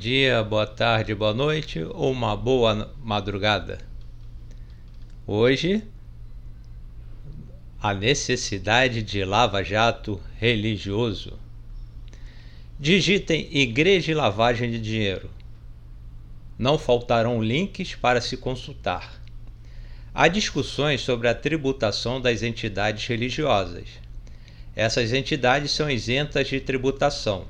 dia, boa tarde, boa noite ou uma boa madrugada. Hoje, a necessidade de lava-jato religioso. Digitem Igreja e Lavagem de Dinheiro. Não faltarão links para se consultar. Há discussões sobre a tributação das entidades religiosas. Essas entidades são isentas de tributação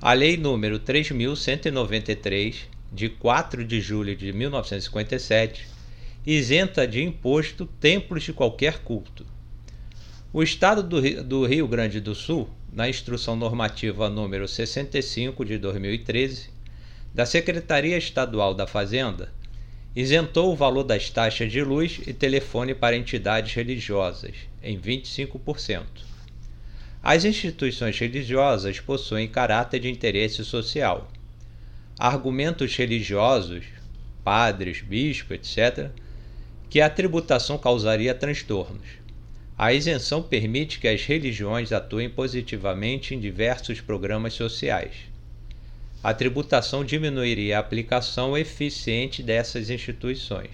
a Lei número 3193, de 4 de julho de 1957, isenta de imposto templos de qualquer culto. O Estado do Rio, Grande do Sul, na Instrução Normativa número 65 de 2013, da Secretaria Estadual da Fazenda, isentou o valor das taxas de luz e telefone para entidades religiosas em 25%. As instituições religiosas possuem caráter de interesse social. Argumentos religiosos, padres, bispos, etc., que a tributação causaria transtornos. A isenção permite que as religiões atuem positivamente em diversos programas sociais. A tributação diminuiria a aplicação eficiente dessas instituições.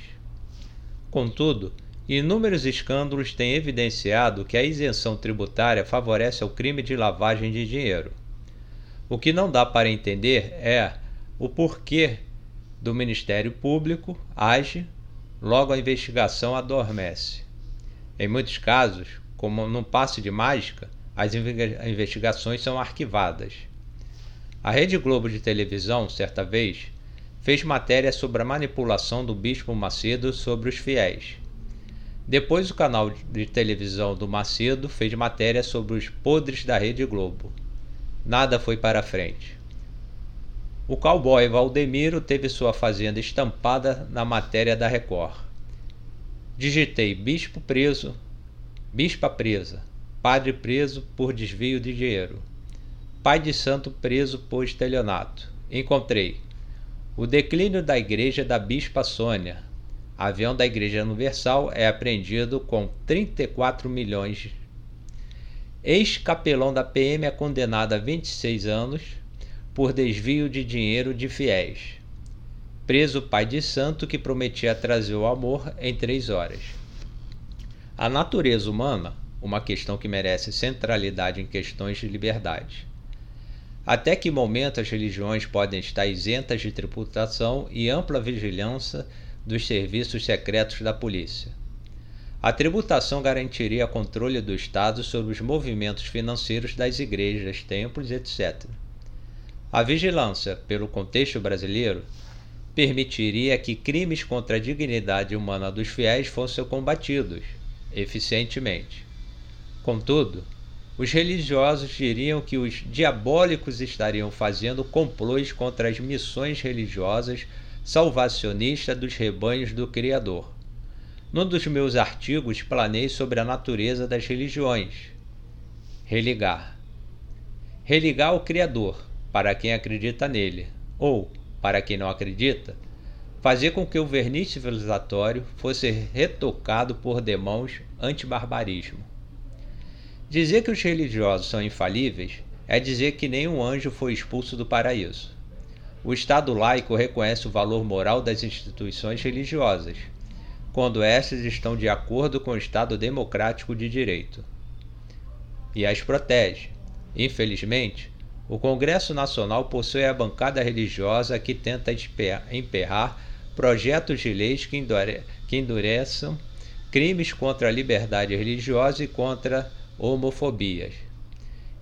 Contudo, Inúmeros escândalos têm evidenciado que a isenção tributária favorece o crime de lavagem de dinheiro. O que não dá para entender é o porquê do Ministério Público age, logo a investigação adormece. Em muitos casos, como num passe de mágica, as investigações são arquivadas. A Rede Globo de televisão, certa vez, fez matéria sobre a manipulação do Bispo Macedo sobre os fiéis. Depois, o canal de televisão do Macedo fez matéria sobre os podres da Rede Globo. Nada foi para frente. O cowboy Valdemiro teve sua fazenda estampada na matéria da Record. Digitei bispo preso, bispa presa, padre preso por desvio de dinheiro, pai de santo preso por estelionato. Encontrei o declínio da igreja da bispa Sônia, avião da Igreja Universal é apreendido com 34 milhões. Ex-capelão da PM é condenado a 26 anos por desvio de dinheiro de fiéis. Preso pai de santo que prometia trazer o amor em três horas. A natureza humana, uma questão que merece centralidade em questões de liberdade. Até que momento as religiões podem estar isentas de tributação e ampla vigilância dos serviços secretos da polícia. A tributação garantiria controle do Estado sobre os movimentos financeiros das igrejas, templos, etc. A vigilância, pelo contexto brasileiro, permitiria que crimes contra a dignidade humana dos fiéis fossem combatidos eficientemente. Contudo, os religiosos diriam que os diabólicos estariam fazendo complôs contra as missões religiosas salvacionista dos rebanhos do Criador. Num dos meus artigos, planei sobre a natureza das religiões. Religar. Religar ao Criador, para quem acredita nele, ou, para quem não acredita, fazer com que o verniz civilizatório fosse retocado por demãos anti-barbarismo. Dizer que os religiosos são infalíveis é dizer que nenhum anjo foi expulso do paraíso. O Estado laico reconhece o valor moral das instituições religiosas, quando estas estão de acordo com o Estado democrático de direito. E as protege. Infelizmente, o Congresso Nacional possui a bancada religiosa que tenta emperrar projetos de leis que endureçam crimes contra a liberdade religiosa e contra homofobias.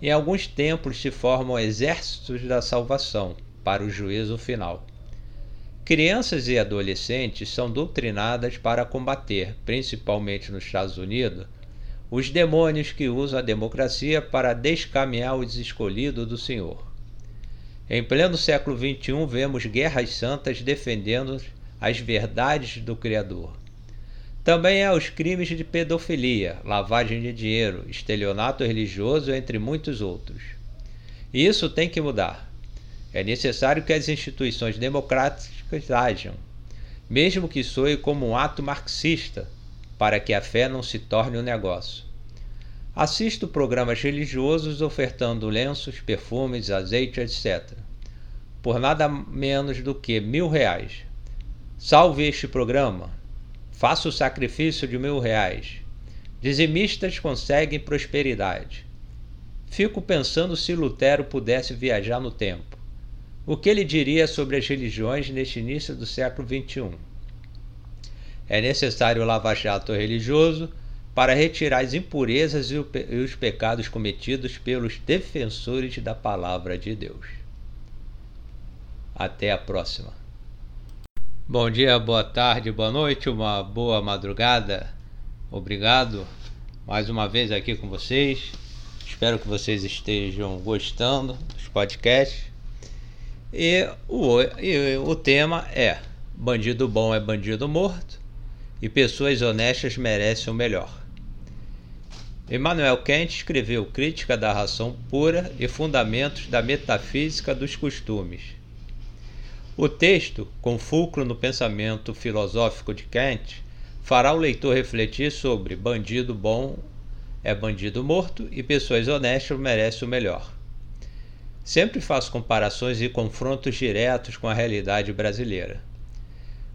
Em alguns templos se formam exércitos da salvação para o juízo final. Crianças e adolescentes são doutrinadas para combater, principalmente nos Estados Unidos, os demônios que usam a democracia para descaminhar os escolhidos do Senhor. Em pleno século XXI, vemos guerras santas defendendo as verdades do Criador. Também há os crimes de pedofilia, lavagem de dinheiro, estelionato religioso, entre muitos outros. E isso tem que mudar. É necessário que as instituições democráticas ajam, mesmo que soe como um ato marxista, para que a fé não se torne um negócio. Assisto programas religiosos ofertando lenços, perfumes, azeite, etc. por nada menos do que mil reais. Salve este programa. Faça o sacrifício de mil reais. Dizimistas conseguem prosperidade. Fico pensando se Lutero pudesse viajar no tempo. O que ele diria sobre as religiões neste início do século XXI? É necessário o lava-jato religioso para retirar as impurezas e os pecados cometidos pelos defensores da palavra de Deus. Até a próxima. Bom dia, boa tarde, boa noite, uma boa madrugada. Obrigado mais uma vez aqui com vocês. Espero que vocês estejam gostando dos podcasts. E o, e o tema é: bandido bom é bandido morto e pessoas honestas merecem o melhor. Emmanuel Kant escreveu Crítica da Ração Pura e Fundamentos da Metafísica dos Costumes. O texto, com fulcro no pensamento filosófico de Kant, fará o leitor refletir sobre bandido bom é bandido morto e pessoas honestas merecem o melhor. Sempre faço comparações e confrontos diretos com a realidade brasileira.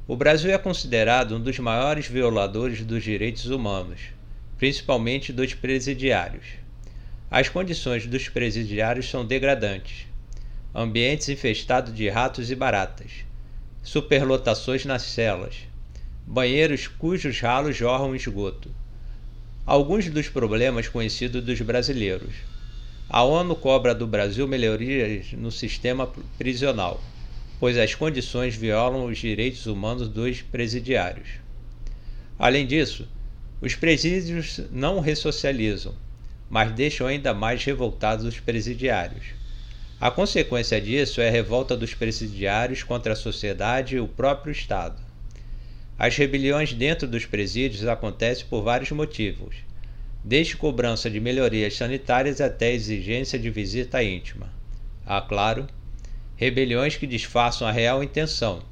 O Brasil é considerado um dos maiores violadores dos direitos humanos principalmente dos presidiários. As condições dos presidiários são degradantes. Ambientes infestados de ratos e baratas. Superlotações nas celas. Banheiros cujos ralos jorram esgoto. Alguns dos problemas conhecidos dos brasileiros. A ONU cobra do Brasil melhorias no sistema prisional, pois as condições violam os direitos humanos dos presidiários. Além disso, os presídios não ressocializam, mas deixam ainda mais revoltados os presidiários. A consequência disso é a revolta dos presidiários contra a sociedade e o próprio Estado. As rebeliões dentro dos presídios acontecem por vários motivos, desde cobrança de melhorias sanitárias até exigência de visita íntima. Há, claro, rebeliões que disfarçam a real intenção,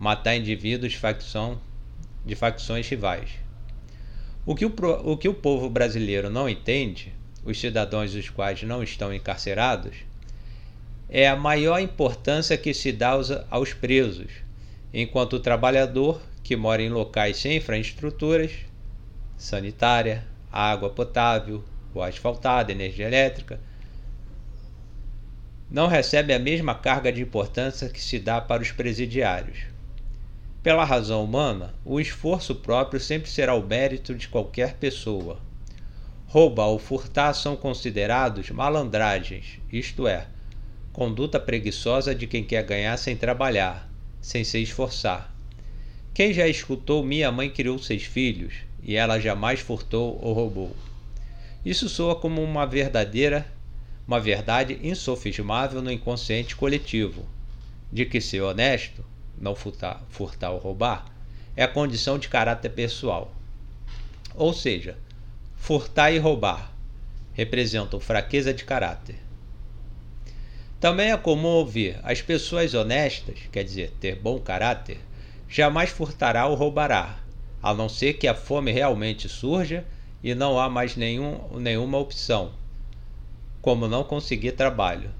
matar indivíduos de, facção, de facções rivais. O que o, o que o povo brasileiro não entende, os cidadãos dos quais não estão encarcerados, é a maior importância que se dá aos, aos presos, enquanto o trabalhador que mora em locais sem infraestruturas sanitária, água potável, rua asfaltada, energia elétrica, não recebe a mesma carga de importância que se dá para os presidiários. Pela razão humana, o esforço próprio sempre será o mérito de qualquer pessoa. Roubar ou furtar são considerados malandragens, isto é, conduta preguiçosa de quem quer ganhar sem trabalhar, sem se esforçar. Quem já escutou minha mãe criou seis filhos e ela jamais furtou ou roubou? Isso soa como uma verdadeira, uma verdade insofismável no inconsciente coletivo, de que ser honesto não furtar, furtar ou roubar, é a condição de caráter pessoal. Ou seja, furtar e roubar representam fraqueza de caráter. Também é comum ouvir as pessoas honestas, quer dizer, ter bom caráter, jamais furtará ou roubará, a não ser que a fome realmente surja e não há mais nenhum, nenhuma opção, como não conseguir trabalho.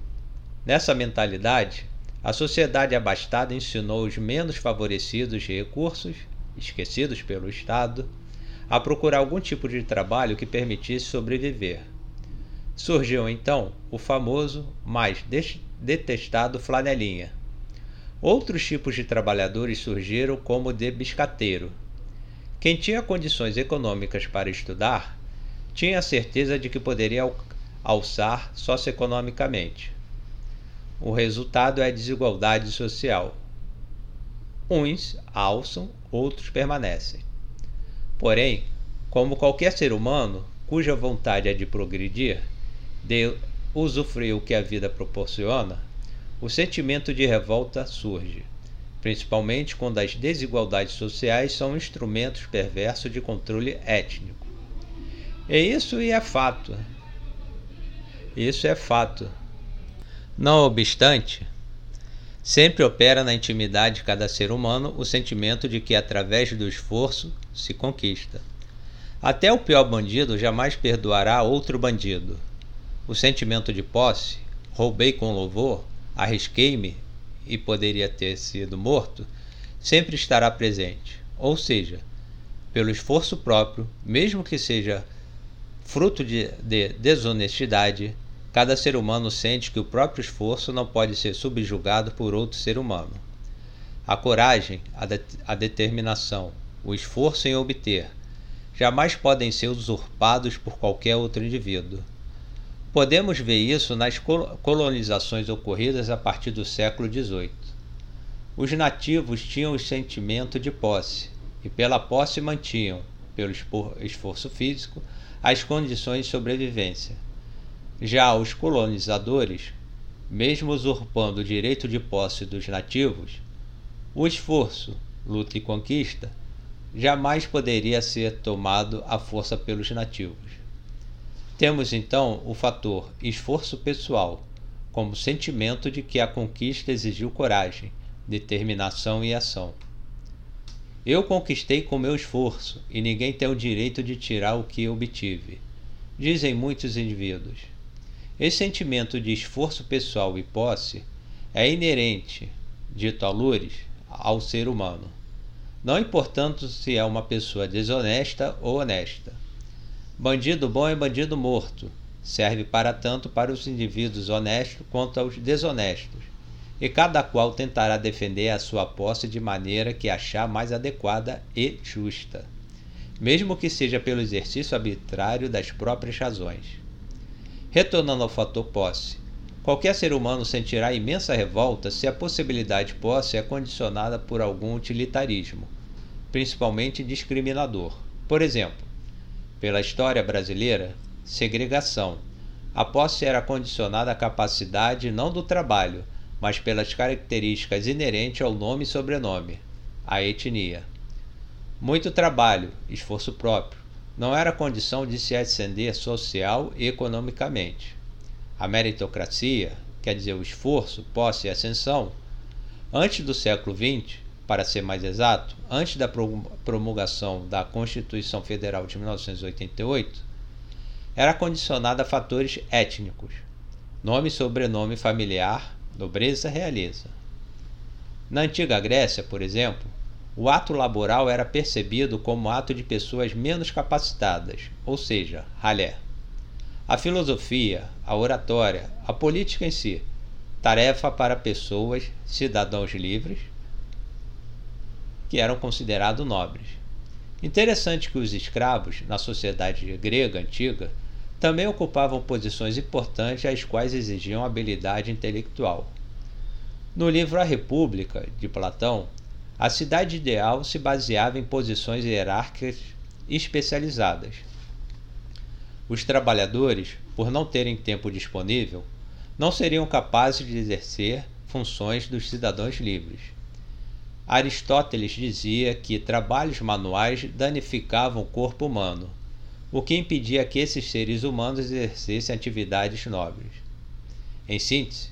Nessa mentalidade, a sociedade abastada ensinou os menos favorecidos de recursos, esquecidos pelo Estado, a procurar algum tipo de trabalho que permitisse sobreviver. Surgiu então o famoso, mais detestado flanelinha. Outros tipos de trabalhadores surgiram como de biscateiro. Quem tinha condições econômicas para estudar tinha a certeza de que poderia alçar socioeconomicamente. O resultado é a desigualdade social. Uns alçam, outros permanecem. Porém, como qualquer ser humano cuja vontade é de progredir, de usufruir o que a vida proporciona, o sentimento de revolta surge, principalmente quando as desigualdades sociais são instrumentos perversos de controle étnico. E isso é fato. Isso é fato. Não obstante, sempre opera na intimidade de cada ser humano o sentimento de que através do esforço se conquista. Até o pior bandido jamais perdoará outro bandido. O sentimento de posse, roubei com louvor, arrisquei-me e poderia ter sido morto, sempre estará presente. Ou seja, pelo esforço próprio, mesmo que seja fruto de, de desonestidade, cada ser humano sente que o próprio esforço não pode ser subjugado por outro ser humano. A coragem, a, de, a determinação, o esforço em obter, jamais podem ser usurpados por qualquer outro indivíduo. Podemos ver isso nas colonizações ocorridas a partir do século XVIII. Os nativos tinham o sentimento de posse e, pela posse, mantinham, pelo esforço físico, as condições de sobrevivência. Já os colonizadores, mesmo usurpando o direito de posse dos nativos, o esforço, luta e conquista jamais poderia ser tomado à força pelos nativos. Temos então o fator esforço pessoal, como sentimento de que a conquista exigiu coragem, determinação e ação. Eu conquistei com meu esforço e ninguém tem o direito de tirar o que obtive, dizem muitos indivíduos. Esse sentimento de esforço pessoal e posse é inerente, dito a Lures, ao ser humano, não importando se é uma pessoa desonesta ou honesta. Bandido bom é bandido morto. Serve para tanto para os indivíduos honestos quanto aos desonestos, e cada qual tentará defender a sua posse de maneira que achar mais adequada e justa, mesmo que seja pelo exercício arbitrário das próprias razões. Retornando ao fator posse, qualquer ser humano sentirá imensa revolta se a possibilidade de posse é condicionada por algum utilitarismo, principalmente discriminador. Por exemplo, pela história brasileira, segregação. A posse era condicionada à capacidade não do trabalho, mas pelas características inerentes ao nome e sobrenome, a etnia. Muito trabalho, esforço próprio, não era condição de se ascender social e economicamente. A meritocracia, quer dizer, o esforço, posse e ascensão, antes do século XX, para ser mais exato, antes da promulgação da Constituição Federal de 1988, era condicionada a fatores étnicos, nome e sobrenome familiar, nobreza, realeza. Na antiga Grécia, por exemplo, o ato laboral era percebido como ato de pessoas menos capacitadas, ou seja, ralé. A filosofia, a oratória, a política em si, tarefa para pessoas, cidadãos livres, que eram considerados nobres. Interessante que os escravos, na sociedade grega antiga, também ocupavam posições importantes às quais exigiam habilidade intelectual. No livro A República, de Platão, a cidade ideal se baseava em posições hierárquicas especializadas. Os trabalhadores, por não terem tempo disponível, não seriam capazes de exercer funções dos cidadãos livres. Aristóteles dizia que trabalhos manuais danificavam o corpo humano, o que impedia que esses seres humanos exercessem atividades nobres. Em síntese,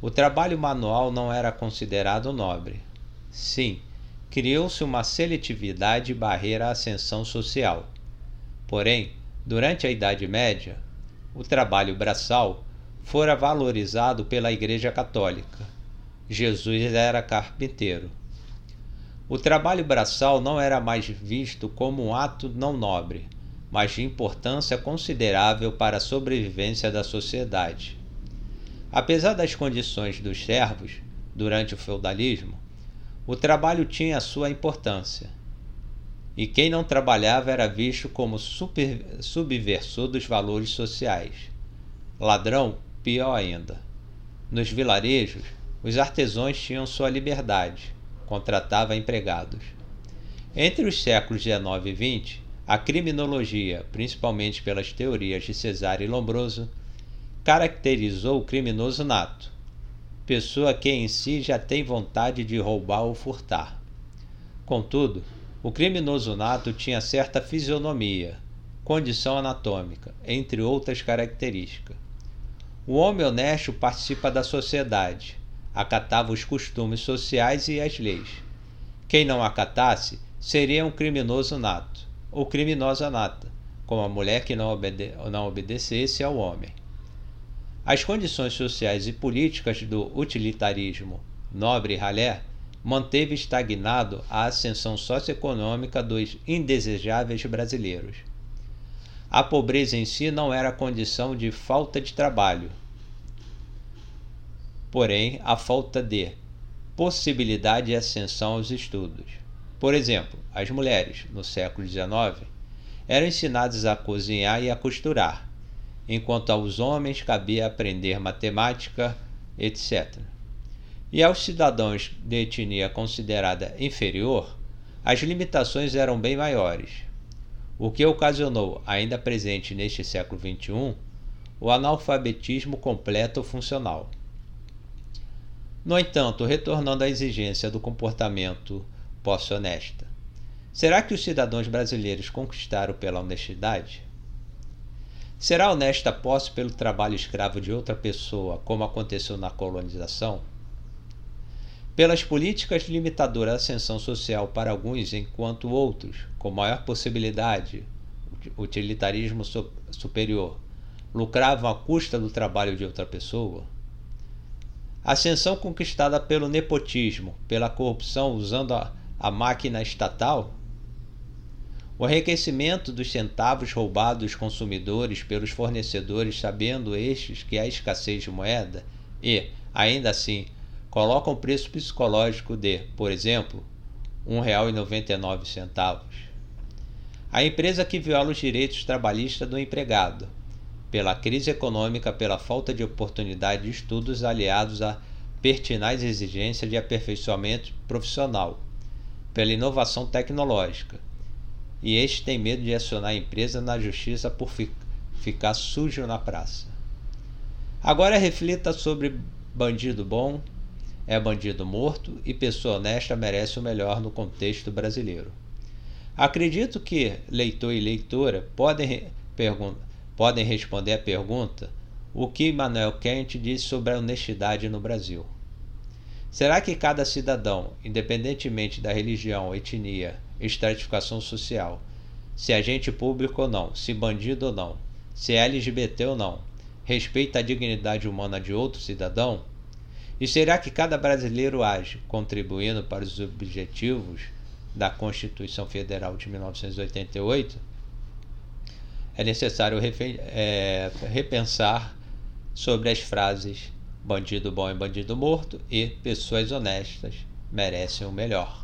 o trabalho manual não era considerado nobre. Sim, criou-se uma seletividade e barreira à ascensão social. Porém, durante a Idade Média, o trabalho braçal fora valorizado pela Igreja Católica. Jesus era carpinteiro. O trabalho braçal não era mais visto como um ato não nobre, mas de importância considerável para a sobrevivência da sociedade. Apesar das condições dos servos durante o feudalismo, o trabalho tinha sua importância. E quem não trabalhava era visto como super, subversor dos valores sociais. Ladrão, pior ainda. Nos vilarejos, os artesãos tinham sua liberdade contratava empregados. Entre os séculos XIX e XX, a criminologia, principalmente pelas teorias de Cesare Lombroso, caracterizou o criminoso nato, pessoa que em si já tem vontade de roubar ou furtar. Contudo, o criminoso nato tinha certa fisionomia, condição anatômica, entre outras características. O homem honesto participa da sociedade, acatava os costumes sociais e as leis. Quem não acatasse seria um criminoso nato, ou criminosa nata, como a mulher que não, obede não obedecesse ao homem. As condições sociais e políticas do utilitarismo Nobre Ralé, manteve estagnado a ascensão socioeconômica dos indesejáveis brasileiros. A pobreza em si não era condição de falta de trabalho, porém a falta de possibilidade de ascensão aos estudos. Por exemplo, as mulheres, no século XIX, eram ensinadas a cozinhar e a costurar, enquanto aos homens cabia aprender matemática, etc. E aos cidadãos de etnia considerada inferior, as limitações eram bem maiores, o que ocasionou, ainda presente neste século XXI, o analfabetismo completo funcional. No entanto, retornando à exigência do comportamento posse honesta, será que os cidadãos brasileiros conquistaram pela honestidade? Será honesta a posse pelo trabalho escravo de outra pessoa, como aconteceu na colonização? Pelas políticas limitadoras à ascensão social para alguns, enquanto outros, com maior possibilidade, utilitarismo superior, lucravam à custa do trabalho de outra pessoa? Ascensão conquistada pelo nepotismo, pela corrupção usando a, a máquina estatal? O enriquecimento dos centavos roubados dos consumidores pelos fornecedores, sabendo estes que há escassez de moeda e, ainda assim, colocam o preço psicológico de, por exemplo, R$ 1,99. A empresa que viola os direitos trabalhistas do empregado, pela crise econômica, pela falta de oportunidade de estudos aliados à pertinaz exigência de aperfeiçoamento profissional, pela inovação tecnológica e este tem medo de acionar a empresa na justiça por fi ficar sujo na praça. Agora reflita sobre bandido bom é bandido morto e pessoa honesta merece o melhor no contexto brasileiro. Acredito que leitor e leitora podem, podem responder a pergunta o que Manuel Kant diz sobre a honestidade no Brasil. Será que cada cidadão, independentemente da religião, etnia, estratificação social, se agente público ou não, se bandido ou não, se é LGBT ou não, respeita a dignidade humana de outro cidadão? E será que cada brasileiro age contribuindo para os objetivos da Constituição Federal de 1988? É necessário é, repensar sobre as frases bandido bom é bandido morto e pessoas honestas merecem o melhor.